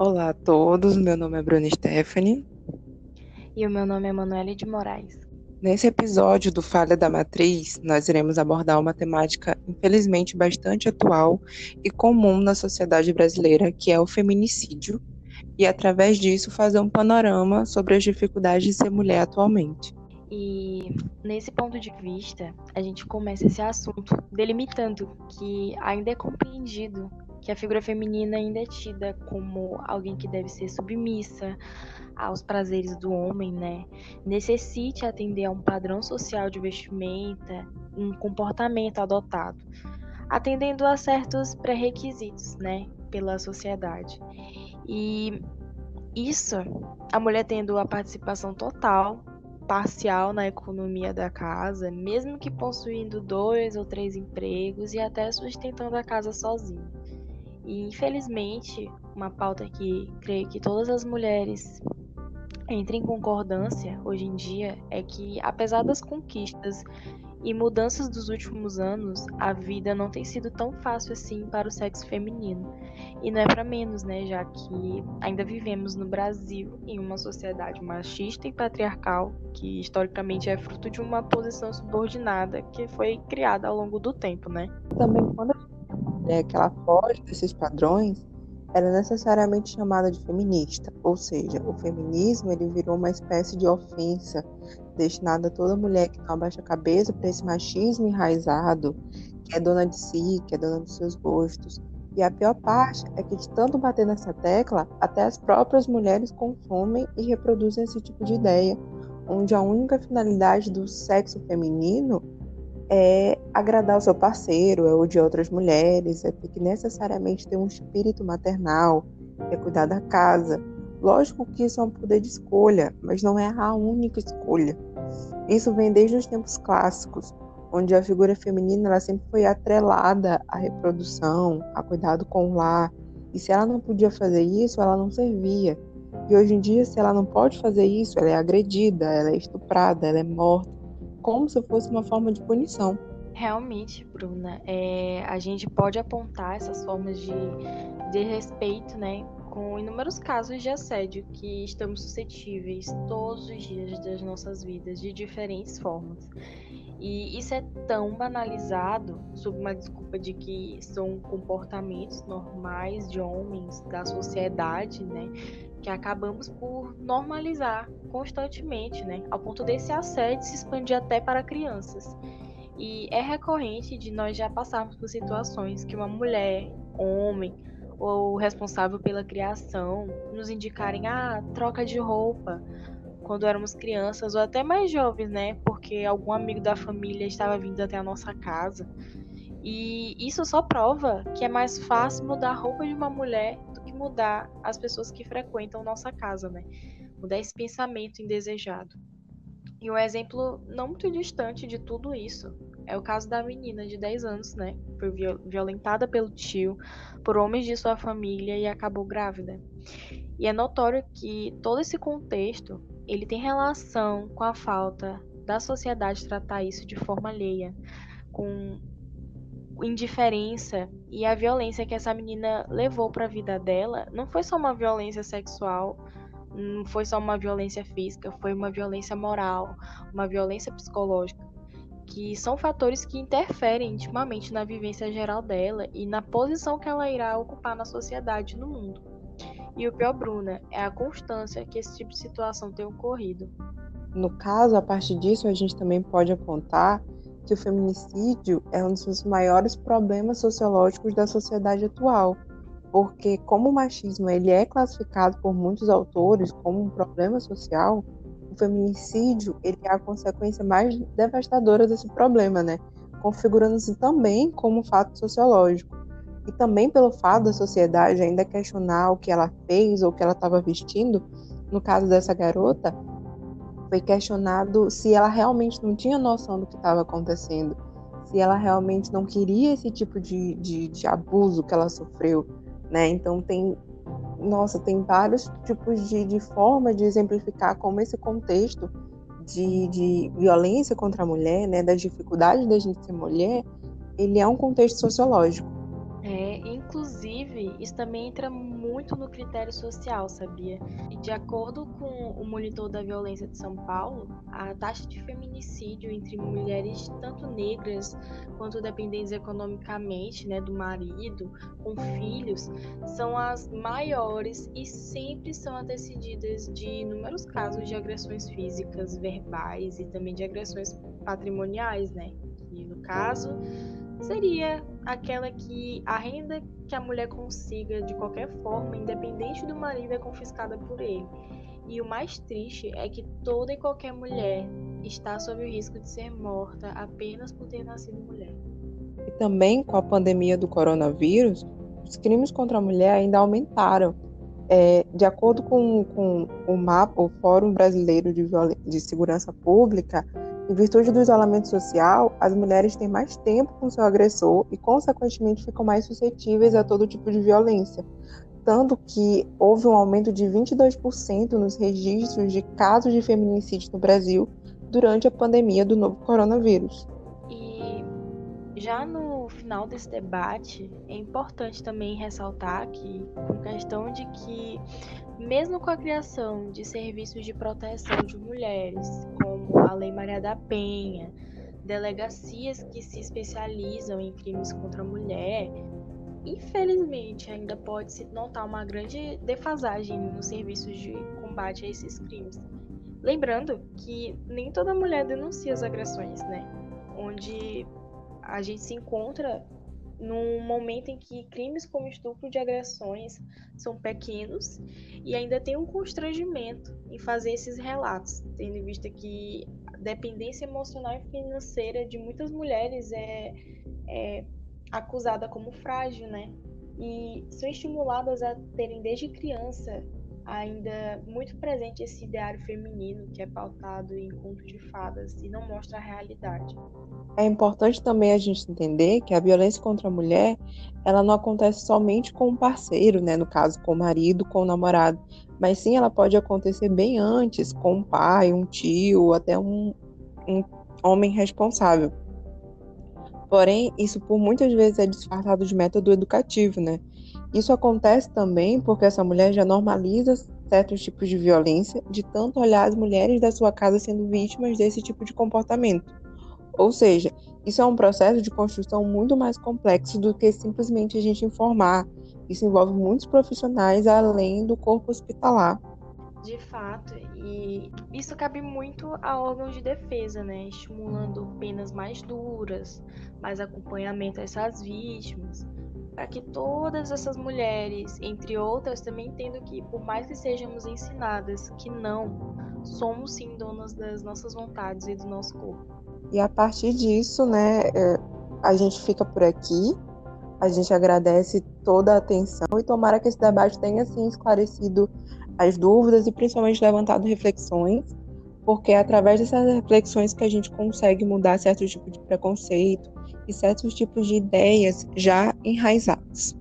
Olá a todos, meu nome é Bruna Stephanie. E o meu nome é Manuele de Moraes. Nesse episódio do Falha da Matriz, nós iremos abordar uma temática infelizmente bastante atual e comum na sociedade brasileira, que é o feminicídio, e através disso fazer um panorama sobre as dificuldades de ser mulher atualmente. E nesse ponto de vista, a gente começa esse assunto delimitando que ainda é compreendido que a figura feminina ainda é tida como alguém que deve ser submissa aos prazeres do homem, né? Necessite atender a um padrão social de vestimenta, um comportamento adotado, atendendo a certos pré-requisitos, né, pela sociedade. E isso, a mulher tendo a participação total parcial na economia da casa, mesmo que possuindo dois ou três empregos e até sustentando a casa sozinha. E infelizmente, uma pauta que creio que todas as mulheres entrem em concordância hoje em dia é que, apesar das conquistas e mudanças dos últimos anos, a vida não tem sido tão fácil assim para o sexo feminino. E não é para menos, né, já que ainda vivemos no Brasil em uma sociedade machista e patriarcal, que historicamente é fruto de uma posição subordinada que foi criada ao longo do tempo, né? Também quando a mulher que ela foge desses padrões, ela é necessariamente chamada de feminista, ou seja, o feminismo ele virou uma espécie de ofensa destinada a toda mulher que não abaixa a cabeça para esse machismo enraizado, que é dona de si, que é dona dos seus gostos. E a pior parte é que de tanto bater nessa tecla, até as próprias mulheres consomem e reproduzem esse tipo de ideia, onde a única finalidade do sexo feminino é agradar o seu parceiro, é o de outras mulheres, é ter que necessariamente ter um espírito maternal, é cuidar da casa. Lógico que isso é um poder de escolha, mas não é a única escolha. Isso vem desde os tempos clássicos, onde a figura feminina ela sempre foi atrelada à reprodução, a cuidado com o lar. E se ela não podia fazer isso, ela não servia. E hoje em dia, se ela não pode fazer isso, ela é agredida, ela é estuprada, ela é morta como se fosse uma forma de punição. Realmente, Bruna, é, a gente pode apontar essas formas de desrespeito, né, com inúmeros casos de assédio que estamos suscetíveis todos os dias das nossas vidas de diferentes formas. E isso é tão banalizado, sob uma desculpa de que são comportamentos normais de homens da sociedade, né? Que acabamos por normalizar constantemente, né, ao ponto desse assédio se expandir até para crianças. E é recorrente de nós já passarmos por situações que uma mulher, homem ou responsável pela criação nos indicarem a ah, troca de roupa quando éramos crianças ou até mais jovens, né? Porque algum amigo da família estava vindo até a nossa casa. E isso só prova que é mais fácil mudar a roupa de uma mulher mudar as pessoas que frequentam nossa casa, né? Mudar esse pensamento indesejado. E um exemplo não muito distante de tudo isso é o caso da menina de 10 anos, né? Foi violentada pelo tio, por homens de sua família e acabou grávida. E é notório que todo esse contexto, ele tem relação com a falta da sociedade tratar isso de forma alheia, com indiferença e a violência que essa menina levou para a vida dela não foi só uma violência sexual, não foi só uma violência física, foi uma violência moral, uma violência psicológica, que são fatores que interferem intimamente na vivência geral dela e na posição que ela irá ocupar na sociedade e no mundo. E o pior, Bruna, é a constância que esse tipo de situação tem ocorrido. No caso, a partir disso, a gente também pode apontar que o feminicídio é um dos maiores problemas sociológicos da sociedade atual, porque como o machismo ele é classificado por muitos autores como um problema social, o feminicídio ele é a consequência mais devastadora desse problema, né? Configurando-se também como fato sociológico. E também pelo fato da sociedade ainda questionar o que ela fez ou o que ela estava vestindo, no caso dessa garota, foi questionado se ela realmente não tinha noção do que estava acontecendo, se ela realmente não queria esse tipo de, de, de, abuso que ela sofreu, né? Então tem, nossa, tem vários tipos de, de forma de exemplificar como esse contexto de, de violência contra a mulher, né, das dificuldades da gente ser mulher, ele é um contexto sociológico. É, inclusive, isso também entra muito no critério social, sabia? De acordo com o monitor da violência de São Paulo, a taxa de feminicídio entre mulheres tanto negras quanto dependentes economicamente, né, do marido, com filhos, são as maiores e sempre são antecedidas de inúmeros casos de agressões físicas, verbais e também de agressões patrimoniais, né? Que no caso seria aquela que a renda que a mulher consiga de qualquer forma, independente do marido, é confiscada por ele. E o mais triste é que toda e qualquer mulher está sob o risco de ser morta apenas por ter nascido mulher. E também com a pandemia do coronavírus, os crimes contra a mulher ainda aumentaram. É, de acordo com, com o MAP, o Fórum Brasileiro de, de Segurança Pública, em virtude do isolamento social, as mulheres têm mais tempo com seu agressor e, consequentemente, ficam mais suscetíveis a todo tipo de violência. Tanto que houve um aumento de 22% nos registros de casos de feminicídio no Brasil durante a pandemia do novo coronavírus. E já no final desse debate, é importante também ressaltar que, com questão de que, mesmo com a criação de serviços de proteção de mulheres, como a Lei Maria da Penha, delegacias que se especializam em crimes contra a mulher, infelizmente ainda pode se notar uma grande defasagem nos serviços de combate a esses crimes. Lembrando que nem toda mulher denuncia as agressões, né? Onde a gente se encontra num momento em que crimes como estupro de agressões são pequenos e ainda tem um constrangimento em fazer esses relatos, tendo em vista que a dependência emocional e financeira de muitas mulheres é, é acusada como frágil, né? E são estimuladas a terem desde criança ainda muito presente esse ideário feminino que é pautado em contos de fadas e não mostra a realidade. É importante também a gente entender que a violência contra a mulher, ela não acontece somente com o parceiro, né, no caso com o marido, com o namorado, mas sim ela pode acontecer bem antes, com um pai, um tio, até um, um homem responsável. Porém, isso por muitas vezes é disfarçado de método educativo, né? Isso acontece também porque essa mulher já normaliza certos tipos de violência, de tanto olhar as mulheres da sua casa sendo vítimas desse tipo de comportamento. Ou seja, isso é um processo de construção muito mais complexo do que simplesmente a gente informar. Isso envolve muitos profissionais além do corpo hospitalar. De fato, e isso cabe muito a órgãos de defesa, né? Estimulando penas mais duras, mais acompanhamento a essas vítimas, para que todas essas mulheres, entre outras, também entendam que, por mais que sejamos ensinadas que não, somos sim donas das nossas vontades e do nosso corpo. E a partir disso, né, é, a gente fica por aqui. A gente agradece toda a atenção e tomara que esse debate tenha assim esclarecido as dúvidas e principalmente levantado reflexões, porque é através dessas reflexões que a gente consegue mudar certos tipos de preconceito, e certos tipos de ideias já enraizadas.